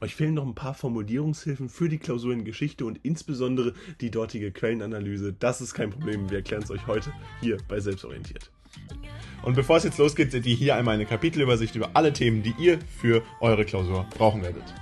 Euch fehlen noch ein paar Formulierungshilfen für die Klausur in Geschichte und insbesondere die dortige Quellenanalyse. Das ist kein Problem, wir erklären es euch heute hier bei Selbstorientiert. Und bevor es jetzt losgeht, seht ihr hier einmal eine Kapitelübersicht über alle Themen, die ihr für eure Klausur brauchen werdet.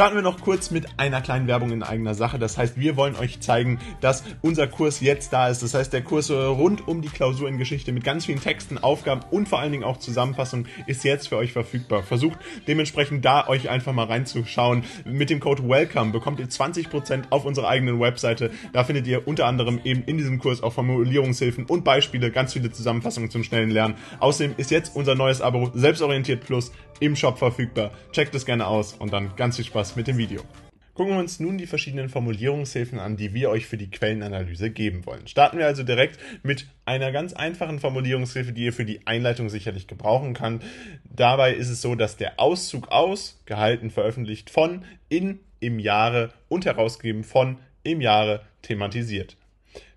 Starten wir noch kurz mit einer kleinen Werbung in eigener Sache. Das heißt, wir wollen euch zeigen, dass unser Kurs jetzt da ist. Das heißt, der Kurs rund um die Klausur in Geschichte mit ganz vielen Texten, Aufgaben und vor allen Dingen auch Zusammenfassungen ist jetzt für euch verfügbar. Versucht dementsprechend da euch einfach mal reinzuschauen. Mit dem Code WELCOME bekommt ihr 20% auf unserer eigenen Webseite. Da findet ihr unter anderem eben in diesem Kurs auch Formulierungshilfen und Beispiele, ganz viele Zusammenfassungen zum schnellen Lernen. Außerdem ist jetzt unser neues Abo Selbstorientiert Plus im Shop verfügbar. Checkt es gerne aus und dann ganz viel Spaß mit dem Video. Gucken wir uns nun die verschiedenen Formulierungshilfen an, die wir euch für die Quellenanalyse geben wollen. Starten wir also direkt mit einer ganz einfachen Formulierungshilfe, die ihr für die Einleitung sicherlich gebrauchen könnt. Dabei ist es so, dass der Auszug aus, gehalten, veröffentlicht von, in, im Jahre und herausgegeben von, im Jahre thematisiert.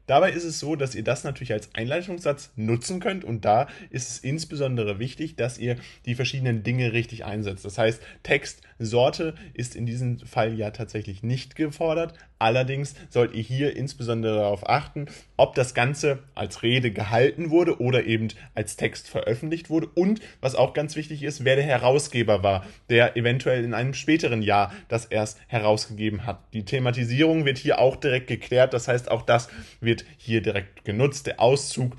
Dabei ist es so, dass ihr das natürlich als Einleitungssatz nutzen könnt und da ist es insbesondere wichtig, dass ihr die verschiedenen Dinge richtig einsetzt. Das heißt, Textsorte ist in diesem Fall ja tatsächlich nicht gefordert. Allerdings sollt ihr hier insbesondere darauf achten, ob das Ganze als Rede gehalten wurde oder eben als Text veröffentlicht wurde und was auch ganz wichtig ist, wer der Herausgeber war, der eventuell in einem späteren Jahr das erst herausgegeben hat. Die Thematisierung wird hier auch direkt geklärt, das heißt auch das wird wird hier direkt genutzt. Der Auszug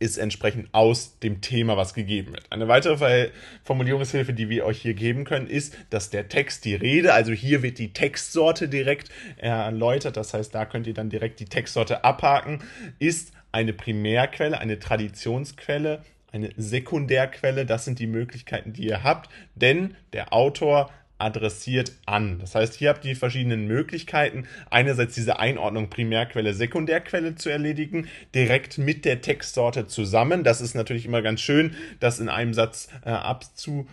ist entsprechend aus dem Thema, was gegeben wird. Eine weitere Formulierungshilfe, die wir euch hier geben können, ist, dass der Text, die Rede, also hier wird die Textsorte direkt erläutert, das heißt, da könnt ihr dann direkt die Textsorte abhaken, ist eine Primärquelle, eine Traditionsquelle, eine Sekundärquelle, das sind die Möglichkeiten, die ihr habt, denn der Autor adressiert an. Das heißt, hier habt ihr die verschiedenen Möglichkeiten, einerseits diese Einordnung Primärquelle, Sekundärquelle zu erledigen, direkt mit der Textsorte zusammen. Das ist natürlich immer ganz schön, das in einem Satz äh, abzu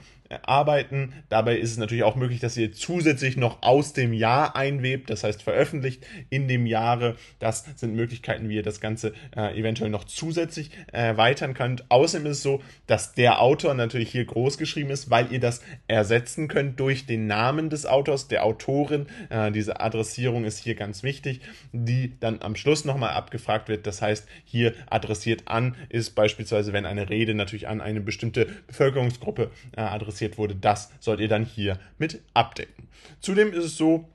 arbeiten. Dabei ist es natürlich auch möglich, dass ihr zusätzlich noch aus dem Jahr einwebt, das heißt veröffentlicht in dem Jahre. Das sind Möglichkeiten, wie ihr das Ganze äh, eventuell noch zusätzlich erweitern könnt. Außerdem ist es so, dass der Autor natürlich hier groß geschrieben ist, weil ihr das ersetzen könnt durch den Namen des Autors, der Autorin. Äh, diese Adressierung ist hier ganz wichtig, die dann am Schluss nochmal abgefragt wird. Das heißt, hier adressiert an ist beispielsweise, wenn eine Rede natürlich an eine bestimmte Bevölkerungsgruppe äh, adressiert adressiert wurde, das sollt ihr dann hier mit abdecken. Zudem ist es so,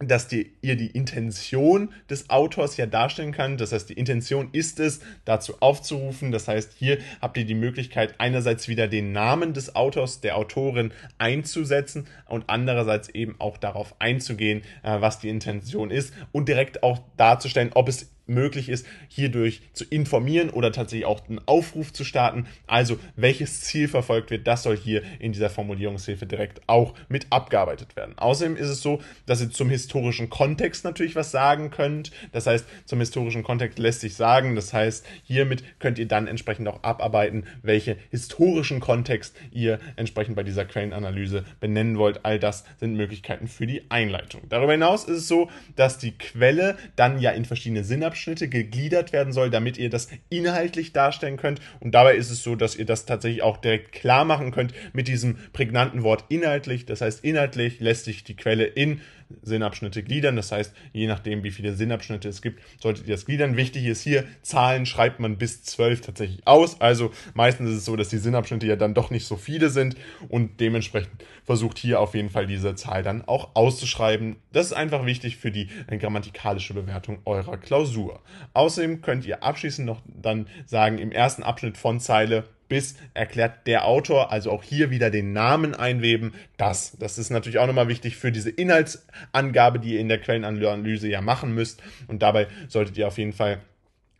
dass die, ihr die Intention des Autors ja darstellen kann. Das heißt, die Intention ist es, dazu aufzurufen. Das heißt, hier habt ihr die Möglichkeit, einerseits wieder den Namen des Autors, der Autorin einzusetzen und andererseits eben auch darauf einzugehen, äh, was die Intention ist und direkt auch darzustellen, ob es möglich ist, hierdurch zu informieren oder tatsächlich auch einen Aufruf zu starten. Also welches Ziel verfolgt wird, das soll hier in dieser Formulierungshilfe direkt auch mit abgearbeitet werden. Außerdem ist es so, dass ihr zum historischen Kontext natürlich was sagen könnt. Das heißt, zum historischen Kontext lässt sich sagen. Das heißt, hiermit könnt ihr dann entsprechend auch abarbeiten, welche historischen Kontext ihr entsprechend bei dieser Quellenanalyse benennen wollt. All das sind Möglichkeiten für die Einleitung. Darüber hinaus ist es so, dass die Quelle dann ja in verschiedene Sinnabschnitte Abschnitte gegliedert werden soll, damit ihr das inhaltlich darstellen könnt. Und dabei ist es so, dass ihr das tatsächlich auch direkt klar machen könnt mit diesem prägnanten Wort inhaltlich. Das heißt, inhaltlich lässt sich die Quelle in Sinnabschnitte gliedern. Das heißt, je nachdem, wie viele Sinnabschnitte es gibt, solltet ihr das gliedern. Wichtig ist hier, Zahlen schreibt man bis zwölf tatsächlich aus. Also meistens ist es so, dass die Sinnabschnitte ja dann doch nicht so viele sind und dementsprechend versucht hier auf jeden Fall diese Zahl dann auch auszuschreiben. Das ist einfach wichtig für die grammatikalische Bewertung eurer Klausur. Außerdem könnt ihr abschließend noch dann sagen, im ersten Abschnitt von Zeile bis erklärt der Autor, also auch hier wieder den Namen einweben. Das, das ist natürlich auch nochmal wichtig für diese Inhaltsangabe, die ihr in der Quellenanalyse ja machen müsst. Und dabei solltet ihr auf jeden Fall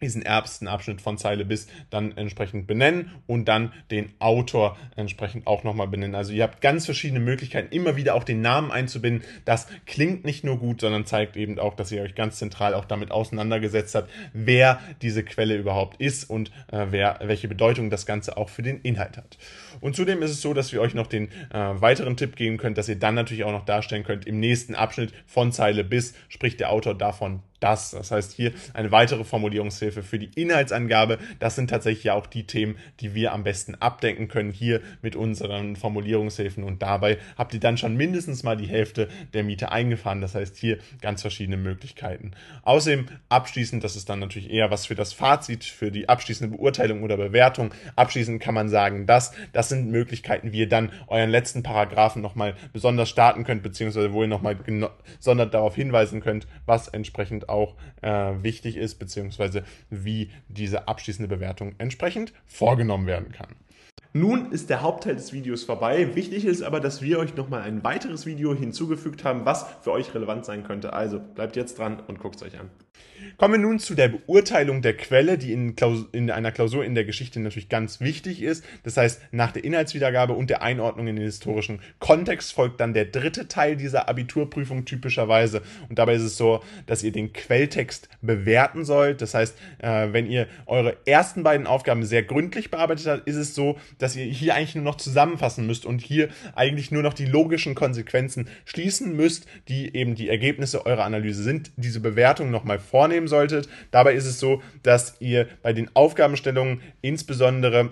diesen ersten Abschnitt von Zeile bis dann entsprechend benennen und dann den Autor entsprechend auch nochmal benennen. Also ihr habt ganz verschiedene Möglichkeiten, immer wieder auch den Namen einzubinden. Das klingt nicht nur gut, sondern zeigt eben auch, dass ihr euch ganz zentral auch damit auseinandergesetzt habt, wer diese Quelle überhaupt ist und äh, wer, welche Bedeutung das Ganze auch für den Inhalt hat. Und zudem ist es so, dass wir euch noch den äh, weiteren Tipp geben können, dass ihr dann natürlich auch noch darstellen könnt im nächsten Abschnitt von Zeile bis spricht der Autor davon das. Das heißt hier eine weitere Formulierungshilfe für die Inhaltsangabe. Das sind tatsächlich ja auch die Themen, die wir am besten abdenken können hier mit unseren Formulierungshilfen. Und dabei habt ihr dann schon mindestens mal die Hälfte der Miete eingefahren. Das heißt hier ganz verschiedene Möglichkeiten. Außerdem abschließend, das ist dann natürlich eher was für das Fazit, für die abschließende Beurteilung oder Bewertung. Abschließend kann man sagen, dass das sind Möglichkeiten, wie ihr dann euren letzten Paragraphen nochmal besonders starten könnt, beziehungsweise wo ihr nochmal gesondert darauf hinweisen könnt, was entsprechend auch äh, wichtig ist, beziehungsweise wie diese abschließende Bewertung entsprechend vorgenommen werden kann. Nun ist der Hauptteil des Videos vorbei. Wichtig ist aber, dass wir euch nochmal ein weiteres Video hinzugefügt haben, was für euch relevant sein könnte. Also bleibt jetzt dran und guckt es euch an. Kommen wir nun zu der Beurteilung der Quelle, die in, in, einer Klausur in der Geschichte natürlich ganz wichtig ist. Das heißt, nach der Inhaltswiedergabe und der Einordnung in den historischen Kontext folgt dann der dritte Teil dieser Abiturprüfung typischerweise. Und dabei ist es so, dass ihr den Quelltext bewerten sollt. Das heißt, äh, wenn ihr eure ersten beiden Aufgaben sehr gründlich bearbeitet habt, ist es so, dass ihr hier eigentlich nur noch zusammenfassen müsst und hier eigentlich nur noch die logischen Konsequenzen schließen müsst, die eben die Ergebnisse eurer Analyse sind. Diese Bewertung nochmal vornehmen solltet. Dabei ist es so, dass ihr bei den Aufgabenstellungen insbesondere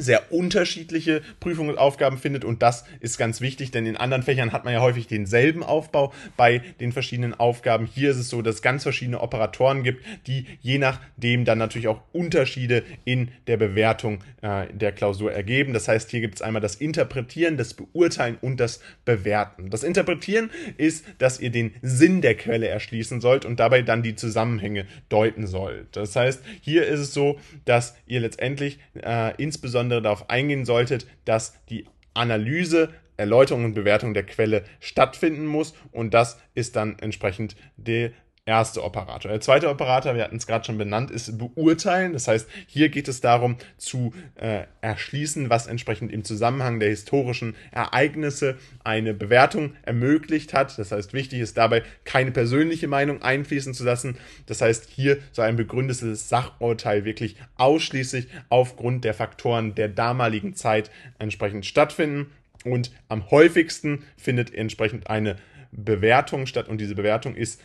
sehr unterschiedliche Prüfungsaufgaben findet und das ist ganz wichtig, denn in anderen Fächern hat man ja häufig denselben Aufbau bei den verschiedenen Aufgaben. Hier ist es so, dass es ganz verschiedene Operatoren gibt, die je nachdem dann natürlich auch Unterschiede in der Bewertung äh, der Klausur ergeben. Das heißt, hier gibt es einmal das Interpretieren, das Beurteilen und das Bewerten. Das Interpretieren ist, dass ihr den Sinn der Quelle erschließen sollt und dabei dann die Zusammenhänge deuten sollt. Das heißt, hier ist es so, dass ihr letztendlich äh, insbesondere insbesondere darauf eingehen solltet, dass die Analyse, Erläuterung und Bewertung der Quelle stattfinden muss und das ist dann entsprechend der erste Operator. Der zweite Operator, wir hatten es gerade schon benannt, ist beurteilen. Das heißt, hier geht es darum zu äh, erschließen, was entsprechend im Zusammenhang der historischen Ereignisse eine Bewertung ermöglicht hat. Das heißt, wichtig ist dabei, keine persönliche Meinung einfließen zu lassen. Das heißt, hier soll ein begründetes Sachurteil wirklich ausschließlich aufgrund der Faktoren der damaligen Zeit entsprechend stattfinden. Und am häufigsten findet entsprechend eine Bewertung statt und diese Bewertung ist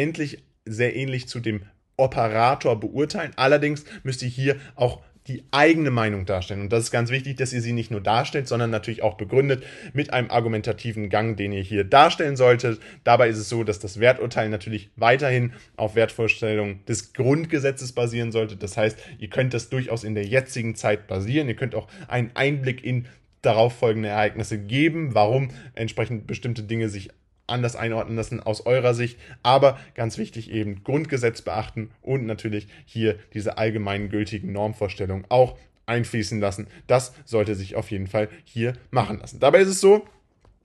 endlich sehr ähnlich zu dem Operator beurteilen. Allerdings müsst ihr hier auch die eigene Meinung darstellen. Und das ist ganz wichtig, dass ihr sie nicht nur darstellt, sondern natürlich auch begründet mit einem argumentativen Gang, den ihr hier darstellen solltet. Dabei ist es so, dass das Werturteil natürlich weiterhin auf Wertvorstellungen des Grundgesetzes basieren sollte. Das heißt, ihr könnt das durchaus in der jetzigen Zeit basieren. Ihr könnt auch einen Einblick in darauf folgende Ereignisse geben, warum entsprechend bestimmte Dinge sich anders einordnen lassen aus eurer Sicht. Aber ganz wichtig eben Grundgesetz beachten und natürlich hier diese allgemein gültigen Normvorstellungen auch einfließen lassen. Das sollte sich auf jeden Fall hier machen lassen. Dabei ist es so,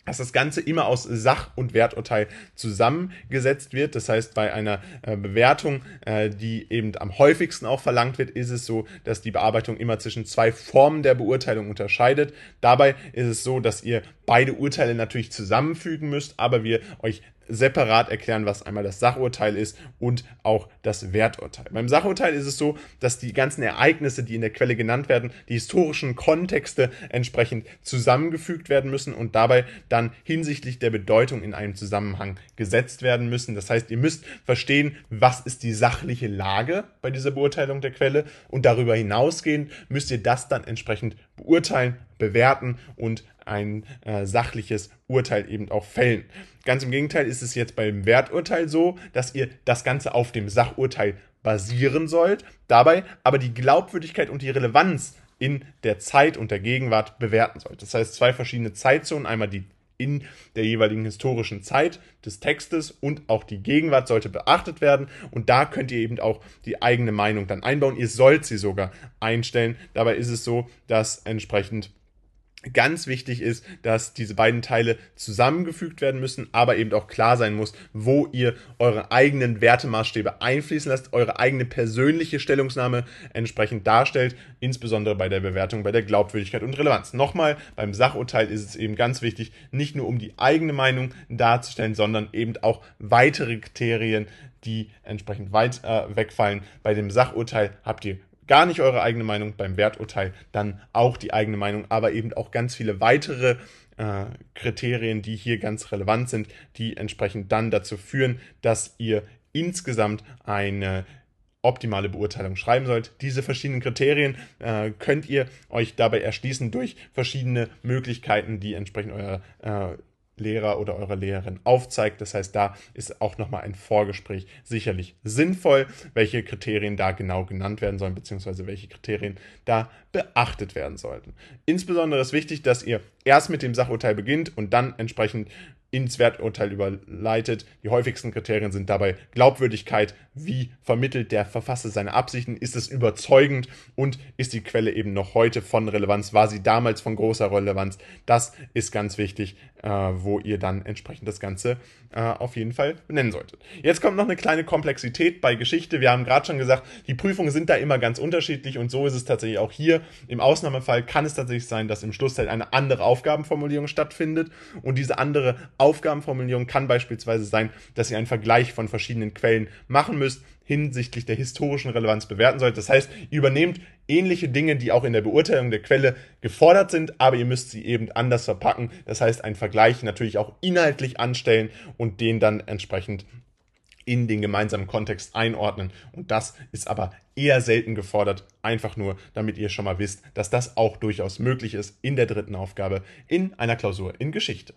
dass das Ganze immer aus Sach- und Werturteil zusammengesetzt wird. Das heißt, bei einer äh, Bewertung, äh, die eben am häufigsten auch verlangt wird, ist es so, dass die Bearbeitung immer zwischen zwei Formen der Beurteilung unterscheidet. Dabei ist es so, dass ihr beide Urteile natürlich zusammenfügen müsst, aber wir euch separat erklären, was einmal das Sachurteil ist und auch das Werturteil. Beim Sachurteil ist es so, dass die ganzen Ereignisse, die in der Quelle genannt werden, die historischen Kontexte entsprechend zusammengefügt werden müssen und dabei dann hinsichtlich der Bedeutung in einem Zusammenhang gesetzt werden müssen. Das heißt, ihr müsst verstehen, was ist die sachliche Lage bei dieser Beurteilung der Quelle und darüber hinausgehend müsst ihr das dann entsprechend beurteilen, bewerten und ein äh, sachliches Urteil eben auch fällen. Ganz im Gegenteil ist es jetzt beim Werturteil so, dass ihr das Ganze auf dem Sachurteil basieren sollt, dabei aber die Glaubwürdigkeit und die Relevanz in der Zeit und der Gegenwart bewerten sollt. Das heißt, zwei verschiedene Zeitzonen, einmal die in der jeweiligen historischen Zeit des Textes und auch die Gegenwart sollte beachtet werden und da könnt ihr eben auch die eigene Meinung dann einbauen. Ihr sollt sie sogar einstellen. Dabei ist es so, dass entsprechend ganz wichtig ist, dass diese beiden Teile zusammengefügt werden müssen, aber eben auch klar sein muss, wo ihr eure eigenen Wertemaßstäbe einfließen lasst, eure eigene persönliche Stellungnahme entsprechend darstellt, insbesondere bei der Bewertung, bei der Glaubwürdigkeit und Relevanz. Nochmal, beim Sachurteil ist es eben ganz wichtig, nicht nur um die eigene Meinung darzustellen, sondern eben auch weitere Kriterien, die entsprechend weit äh, wegfallen. Bei dem Sachurteil habt ihr gar nicht eure eigene Meinung, beim Werturteil dann auch die eigene Meinung, aber eben auch ganz viele weitere äh, Kriterien, die hier ganz relevant sind, die entsprechend dann dazu führen, dass ihr insgesamt eine optimale Beurteilung schreiben sollt. Diese verschiedenen Kriterien äh, könnt ihr euch dabei erschließen durch verschiedene Möglichkeiten, die entsprechend euer äh, Lehrer oder eure Lehrerin aufzeigt. Das heißt, da ist auch nochmal ein Vorgespräch sicherlich sinnvoll, welche Kriterien da genau genannt werden sollen, beziehungsweise welche Kriterien da beachtet werden sollten. Insbesondere ist wichtig, dass ihr erst mit dem Sachurteil beginnt und dann entsprechend ins Werturteil überleitet. Die häufigsten Kriterien sind dabei Glaubwürdigkeit, wie vermittelt der Verfasser seine Absichten, ist es überzeugend und ist die Quelle eben noch heute von Relevanz, war sie damals von großer Relevanz. Das ist ganz wichtig, äh, wo ihr dann entsprechend das Ganze äh, auf jeden Fall benennen solltet. Jetzt kommt noch eine kleine Komplexität bei Geschichte. Wir haben gerade schon gesagt, die Prüfungen sind da immer ganz unterschiedlich und so ist es tatsächlich auch hier. Im Ausnahmefall kann es tatsächlich sein, dass im Schlussteil eine andere Aufgabenformulierung stattfindet und diese andere Aufgabenformulierung kann beispielsweise sein, dass ihr einen Vergleich von verschiedenen Quellen machen müsst, hinsichtlich der historischen Relevanz bewerten sollt. Das heißt, ihr übernehmt ähnliche Dinge, die auch in der Beurteilung der Quelle gefordert sind, aber ihr müsst sie eben anders verpacken. Das heißt, einen Vergleich natürlich auch inhaltlich anstellen und den dann entsprechend in den gemeinsamen Kontext einordnen. Und das ist aber eher selten gefordert, einfach nur, damit ihr schon mal wisst, dass das auch durchaus möglich ist in der dritten Aufgabe in einer Klausur in Geschichte.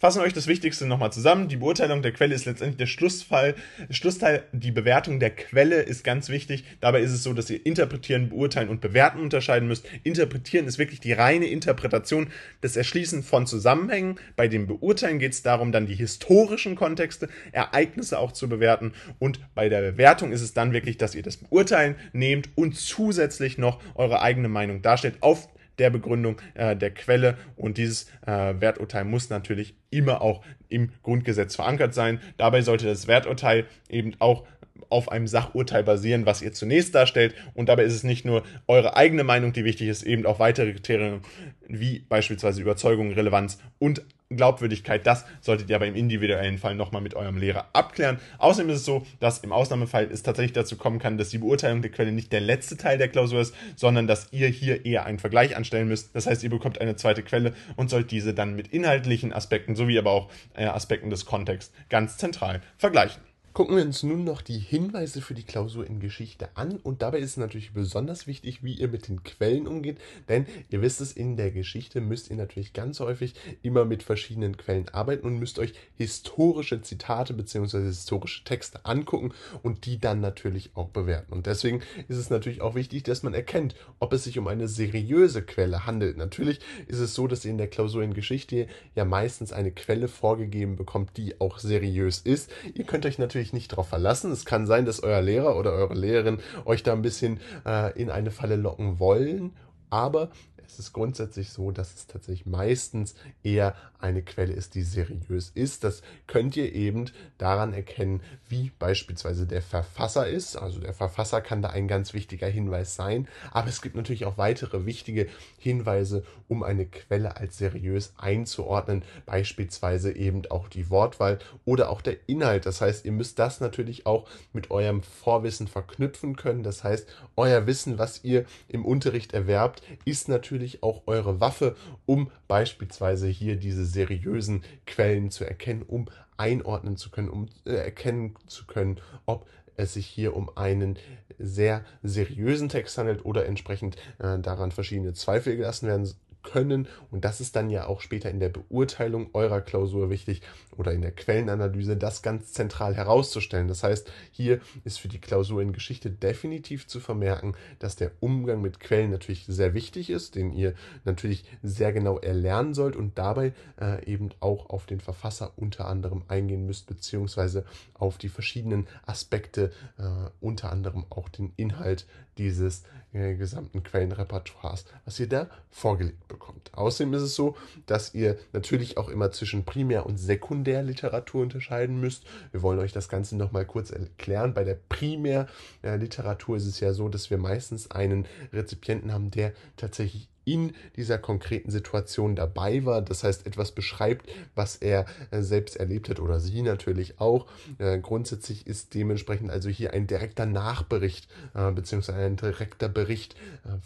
Fassen wir euch das Wichtigste nochmal zusammen. Die Beurteilung der Quelle ist letztendlich der Schlussfall. Schlussteil, die Bewertung der Quelle ist ganz wichtig. Dabei ist es so, dass ihr interpretieren, beurteilen und bewerten unterscheiden müsst. Interpretieren ist wirklich die reine Interpretation, das Erschließen von Zusammenhängen. Bei dem Beurteilen geht es darum, dann die historischen Kontexte, Ereignisse auch zu bewerten. Und bei der Bewertung ist es dann wirklich, dass ihr das Beurteilen nehmt und zusätzlich noch eure eigene Meinung darstellt auf der Begründung äh, der Quelle. Und dieses äh, Werturteil muss natürlich immer auch im Grundgesetz verankert sein. Dabei sollte das Werturteil eben auch auf einem Sachurteil basieren, was ihr zunächst darstellt. Und dabei ist es nicht nur eure eigene Meinung, die wichtig ist, eben auch weitere Kriterien wie beispielsweise Überzeugung, Relevanz und Glaubwürdigkeit, das solltet ihr aber im individuellen Fall nochmal mit eurem Lehrer abklären. Außerdem ist es so, dass im Ausnahmefall es tatsächlich dazu kommen kann, dass die Beurteilung der Quelle nicht der letzte Teil der Klausur ist, sondern dass ihr hier eher einen Vergleich anstellen müsst. Das heißt, ihr bekommt eine zweite Quelle und sollt diese dann mit inhaltlichen Aspekten sowie aber auch äh, Aspekten des Kontexts ganz zentral vergleichen. Gucken wir uns nun noch die Hinweise für die Klausur in Geschichte an und dabei ist es natürlich besonders wichtig, wie ihr mit den Quellen umgeht, denn ihr wisst es, in der Geschichte müsst ihr natürlich ganz häufig immer mit verschiedenen Quellen arbeiten und müsst euch historische Zitate bzw. historische Texte angucken und die dann natürlich auch bewerten. Und deswegen ist es natürlich auch wichtig, dass man erkennt, ob es sich um eine seriöse Quelle handelt. Natürlich ist es so, dass ihr in der Klausur in Geschichte ja meistens eine Quelle vorgegeben bekommt, die auch seriös ist. Ihr könnt euch natürlich natürlich nicht darauf verlassen. Es kann sein, dass euer Lehrer oder eure Lehrerin euch da ein bisschen äh, in eine Falle locken wollen, aber es ist grundsätzlich so, dass es tatsächlich meistens eher eine Quelle ist, die seriös ist. Das könnt ihr eben daran erkennen, wie beispielsweise der Verfasser ist. Also der Verfasser kann da ein ganz wichtiger Hinweis sein. Aber es gibt natürlich auch weitere wichtige Hinweise, um eine Quelle als seriös einzuordnen. Beispielsweise eben auch die Wortwahl oder auch der Inhalt. Das heißt, ihr müsst das natürlich auch mit eurem Vorwissen verknüpfen können. Das heißt, euer Wissen, was ihr im Unterricht erwerbt, ist natürlich natürlich auch eure Waffe, um beispielsweise hier diese seriösen Quellen zu erkennen, um einordnen zu können, um äh, erkennen zu können, ob es sich hier um einen sehr seriösen Text handelt oder entsprechend äh, daran verschiedene Zweifel gelassen werden können. Und das ist dann ja auch später in der Beurteilung eurer Klausur wichtig oder in der Quellenanalyse, das ganz zentral herauszustellen. Das heißt, hier ist für die Klausur in Geschichte definitiv zu vermerken, dass der Umgang mit Quellen natürlich sehr wichtig ist, den ihr natürlich sehr genau erlernen sollt und dabei äh, eben auch auf den Verfasser unter anderem eingehen müsst, beziehungsweise auf die verschiedenen Aspekte, äh, unter anderem auch den Inhalt dieses äh, gesamten Quellenrepertoires, was ihr da vorgelegt bekommt. Außerdem ist es so, dass ihr natürlich auch immer zwischen Primär- und Sekundärliteratur unterscheiden müsst. Wir wollen euch das Ganze nochmal kurz erklären. Bei der Primärliteratur ist es ja so, dass wir meistens einen Rezipienten haben, der tatsächlich in dieser konkreten Situation dabei war. Das heißt, etwas beschreibt, was er äh, selbst erlebt hat oder sie natürlich auch. Äh, grundsätzlich ist dementsprechend also hier ein direkter Nachbericht äh, bzw. ein direkter Bericht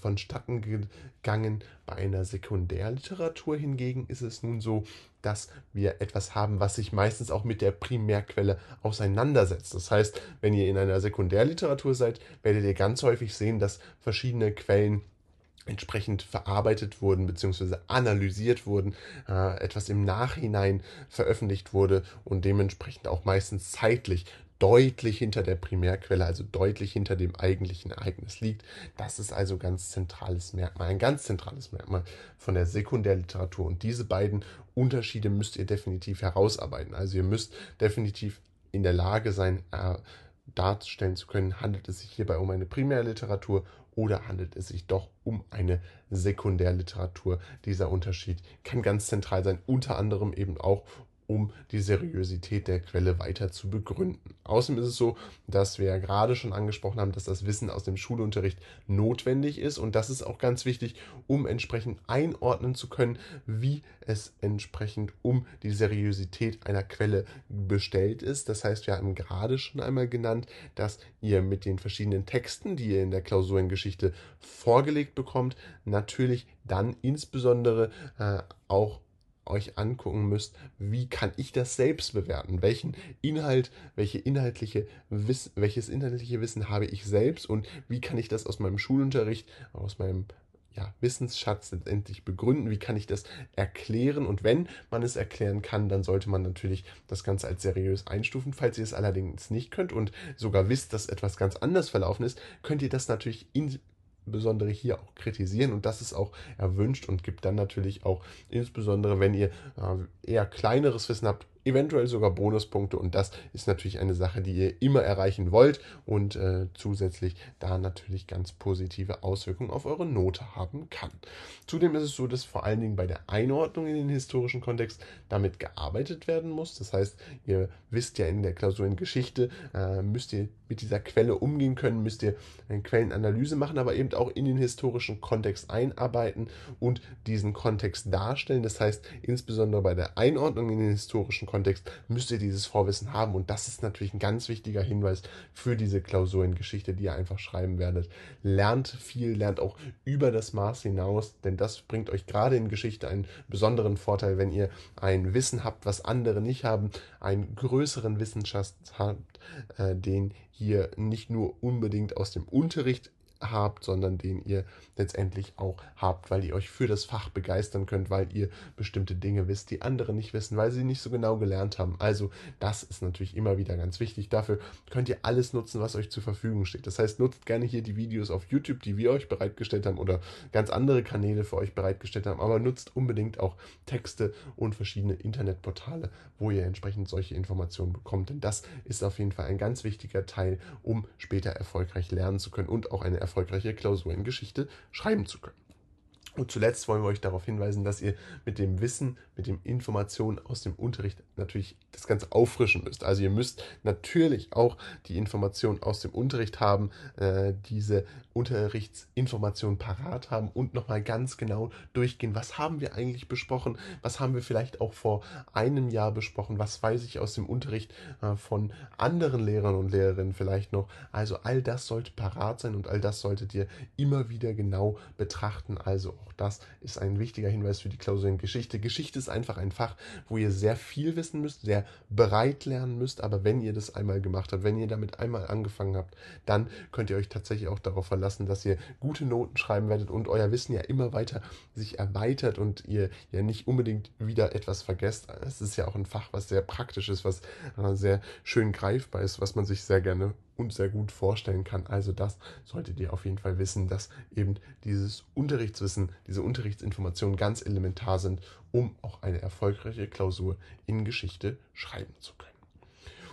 vonstatten gegangen. Bei einer Sekundärliteratur hingegen ist es nun so, dass wir etwas haben, was sich meistens auch mit der Primärquelle auseinandersetzt. Das heißt, wenn ihr in einer Sekundärliteratur seid, werdet ihr ganz häufig sehen, dass verschiedene Quellen entsprechend verarbeitet wurden bzw. analysiert wurden, äh, etwas im Nachhinein veröffentlicht wurde und dementsprechend auch meistens zeitlich deutlich hinter der Primärquelle, also deutlich hinter dem eigentlichen Ereignis liegt. Das ist also ganz zentrales Merkmal, ein ganz zentrales Merkmal von der Sekundärliteratur. Und diese beiden Unterschiede müsst ihr definitiv herausarbeiten. Also ihr müsst definitiv in der Lage sein, äh, darstellen zu können, handelt es sich hierbei um eine Primärliteratur oder handelt es sich doch um eine Sekundärliteratur. Dieser Unterschied kann ganz zentral sein, unter anderem eben auch um die Seriosität der Quelle weiter zu begründen. Außerdem ist es so, dass wir ja gerade schon angesprochen haben, dass das Wissen aus dem Schulunterricht notwendig ist und das ist auch ganz wichtig, um entsprechend einordnen zu können, wie es entsprechend um die Seriosität einer Quelle bestellt ist. Das heißt, wir haben gerade schon einmal genannt, dass ihr mit den verschiedenen Texten, die ihr in der Klausur in Geschichte vorgelegt bekommt, natürlich dann insbesondere äh, auch euch angucken müsst, wie kann ich das selbst bewerten? Welchen Inhalt, welche inhaltliche Wiss, welches inhaltliche Wissen habe ich selbst und wie kann ich das aus meinem Schulunterricht, aus meinem ja, Wissensschatz letztendlich begründen? Wie kann ich das erklären? Und wenn man es erklären kann, dann sollte man natürlich das Ganze als seriös einstufen. Falls ihr es allerdings nicht könnt und sogar wisst, dass etwas ganz anders verlaufen ist, könnt ihr das natürlich in, insbesondere hier auch kritisieren und das ist auch erwünscht und gibt dann natürlich auch insbesondere, wenn ihr äh, eher kleineres Wissen habt, eventuell sogar Bonuspunkte und das ist natürlich eine Sache, die ihr immer erreichen wollt und äh, zusätzlich da natürlich ganz positive Auswirkungen auf eure Note haben kann. Zudem ist es so, dass vor allen Dingen bei der Einordnung in den historischen Kontext damit gearbeitet werden muss. Das heißt, ihr wisst ja in der Klausur in Geschichte, äh, müsst ihr mit dieser Quelle umgehen können, müsst ihr eine Quellenanalyse machen, aber eben auch in den historischen Kontext einarbeiten und diesen Kontext darstellen. Das heißt, insbesondere bei der Einordnung in den historischen Kontext müsst ihr dieses Vorwissen haben. Und das ist natürlich ein ganz wichtiger Hinweis für diese Klausur in Geschichte, die ihr einfach schreiben werdet. Lernt viel, lernt auch über das Maß hinaus, denn das bringt euch gerade in Geschichte einen besonderen Vorteil, wenn ihr ein Wissen habt, was andere nicht haben, einen größeren Wissensschatz habt, äh, den ihr nicht nur unbedingt aus dem Unterricht habt, sondern den ihr letztendlich auch habt, weil ihr euch für das Fach begeistern könnt, weil ihr bestimmte Dinge wisst, die andere nicht wissen, weil sie nicht so genau gelernt haben. Also das ist natürlich immer wieder ganz wichtig. Dafür könnt ihr alles nutzen, was euch zur Verfügung steht. Das heißt, nutzt gerne hier die Videos auf YouTube, die wir euch bereitgestellt haben oder ganz andere Kanäle für euch bereitgestellt haben, aber nutzt unbedingt auch Texte und verschiedene Internetportale, wo ihr entsprechend solche Informationen bekommt. Denn das ist auf jeden Fall ein ganz wichtiger Teil, um später erfolgreich lernen zu können und auch eine erfolgreiche Klausur in Geschichte schreiben zu können. Und zuletzt wollen wir euch darauf hinweisen, dass ihr mit dem Wissen, mit den Informationen aus dem Unterricht natürlich das Ganze auffrischen müsst. Also ihr müsst natürlich auch die Informationen aus dem Unterricht haben, äh, diese Unterrichtsinformationen parat haben und nochmal ganz genau durchgehen, was haben wir eigentlich besprochen, was haben wir vielleicht auch vor einem Jahr besprochen, was weiß ich aus dem Unterricht äh, von anderen Lehrern und Lehrerinnen vielleicht noch. Also all das sollte parat sein und all das solltet ihr immer wieder genau betrachten. Also auch das ist ein wichtiger Hinweis für die Klausur in Geschichte. Geschichte ist einfach ein Fach, wo ihr sehr viel wissen müsst, sehr bereit lernen müsst. Aber wenn ihr das einmal gemacht habt, wenn ihr damit einmal angefangen habt, dann könnt ihr euch tatsächlich auch darauf verlassen, dass ihr gute Noten schreiben werdet und euer Wissen ja immer weiter sich erweitert und ihr ja nicht unbedingt wieder etwas vergesst. Es ist ja auch ein Fach, was sehr praktisch ist, was sehr schön greifbar ist, was man sich sehr gerne und sehr gut vorstellen kann. Also das solltet ihr auf jeden Fall wissen, dass eben dieses Unterrichtswissen, diese Unterrichtsinformationen ganz elementar sind, um auch eine erfolgreiche Klausur in Geschichte schreiben zu können.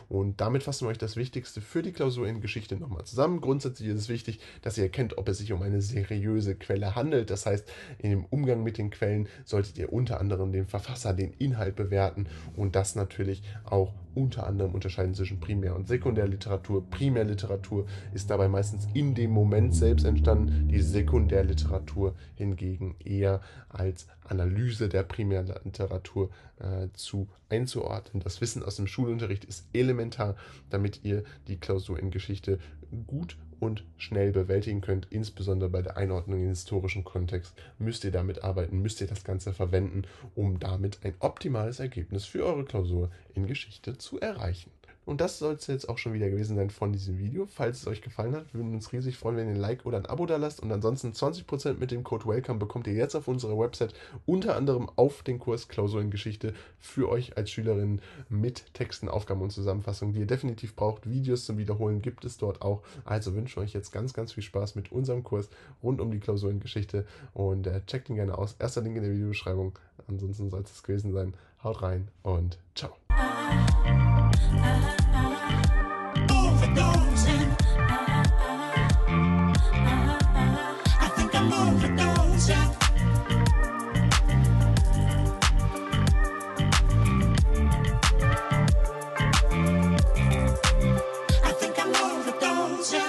Und damit fassen wir euch das Wichtigste für die Klausur in Geschichte nochmal zusammen. Grundsätzlich ist es wichtig, dass ihr erkennt, ob es sich um eine seriöse Quelle handelt. Das heißt, in dem Umgang mit den Quellen solltet ihr unter anderem den Verfasser, den Inhalt bewerten und das natürlich auch unter anderem unterscheiden zwischen Primär- und Sekundärliteratur. Primärliteratur ist dabei meistens in dem Moment selbst entstanden, die Sekundärliteratur hingegen eher als Analyse der Primärliteratur äh, zu einzuordnen. Das Wissen aus dem Schulunterricht ist elementar, damit ihr die Klausur in Geschichte gut und schnell bewältigen könnt. Insbesondere bei der Einordnung in historischen Kontext müsst ihr damit arbeiten, müsst ihr das Ganze verwenden, um damit ein optimales Ergebnis für eure Klausur in Geschichte zu erreichen. Und das soll es jetzt auch schon wieder gewesen sein von diesem Video. Falls es euch gefallen hat, würden wir uns riesig freuen, wenn ihr ein Like oder ein Abo da lasst. Und ansonsten 20% mit dem Code WELCOME bekommt ihr jetzt auf unserer Website unter anderem auf den Kurs Klausur in Geschichte für euch als Schülerin mit Texten, Aufgaben und Zusammenfassungen, die ihr definitiv braucht. Videos zum Wiederholen gibt es dort auch. Also wünsche ich euch jetzt ganz, ganz viel Spaß mit unserem Kurs rund um die Klausur in Geschichte und äh, checkt ihn gerne aus. Erster Link in der Videobeschreibung. Ansonsten soll es gewesen sein. Haut rein und ciao. I